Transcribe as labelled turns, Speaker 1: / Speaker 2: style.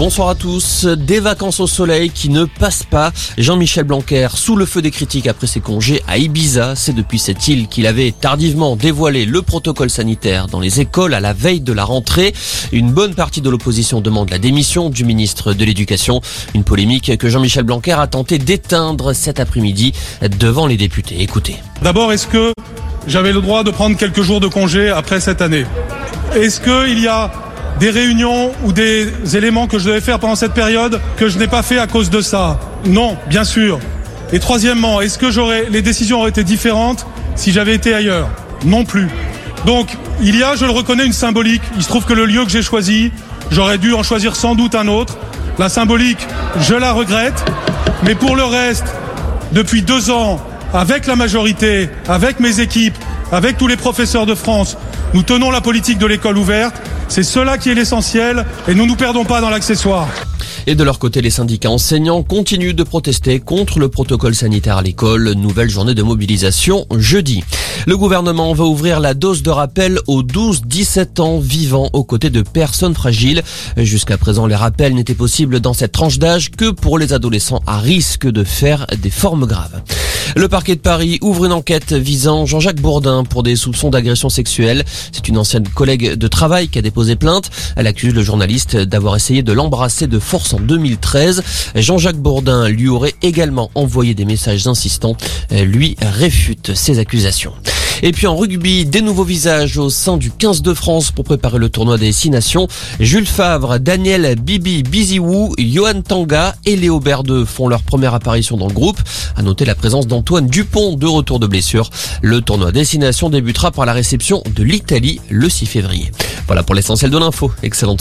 Speaker 1: Bonsoir à tous. Des vacances au soleil qui ne passent pas. Jean-Michel Blanquer sous le feu des critiques après ses congés à Ibiza. C'est depuis cette île qu'il avait tardivement dévoilé le protocole sanitaire dans les écoles à la veille de la rentrée. Une bonne partie de l'opposition demande la démission du ministre de l'Éducation. Une polémique que Jean-Michel Blanquer a tenté d'éteindre cet après-midi devant les députés. Écoutez.
Speaker 2: D'abord, est-ce que j'avais le droit de prendre quelques jours de congé après cette année? Est-ce qu'il y a des réunions ou des éléments que je devais faire pendant cette période que je n'ai pas fait à cause de ça Non, bien sûr. Et troisièmement, est-ce que j'aurais, les décisions auraient été différentes si j'avais été ailleurs? Non plus. Donc, il y a, je le reconnais, une symbolique. Il se trouve que le lieu que j'ai choisi, j'aurais dû en choisir sans doute un autre. La symbolique, je la regrette. Mais pour le reste, depuis deux ans, avec la majorité, avec mes équipes, avec tous les professeurs de France, nous tenons la politique de l'école ouverte. C'est cela qui est l'essentiel et nous ne nous perdons pas dans l'accessoire.
Speaker 1: Et de leur côté, les syndicats enseignants continuent de protester contre le protocole sanitaire à l'école. Nouvelle journée de mobilisation jeudi. Le gouvernement va ouvrir la dose de rappel aux 12-17 ans vivant aux côtés de personnes fragiles. Jusqu'à présent, les rappels n'étaient possibles dans cette tranche d'âge que pour les adolescents à risque de faire des formes graves. Le parquet de Paris ouvre une enquête visant Jean-Jacques Bourdin pour des soupçons d'agression sexuelle. C'est une ancienne collègue de travail qui a déposé plainte. Elle accuse le journaliste d'avoir essayé de l'embrasser de force en 2013. Jean-Jacques Bourdin lui aurait également envoyé des messages insistants. Lui réfute ces accusations. Et puis en rugby, des nouveaux visages au sein du 15 de France pour préparer le tournoi des 6 nations. Jules Favre, Daniel Bibi Biziou, Johan Tanga et Léo Berdeux font leur première apparition dans le groupe. À noter la présence d'Antoine Dupont de retour de blessure. Le tournoi Destination débutera par la réception de l'Italie le 6 février. Voilà pour l'essentiel de l'info. Excellente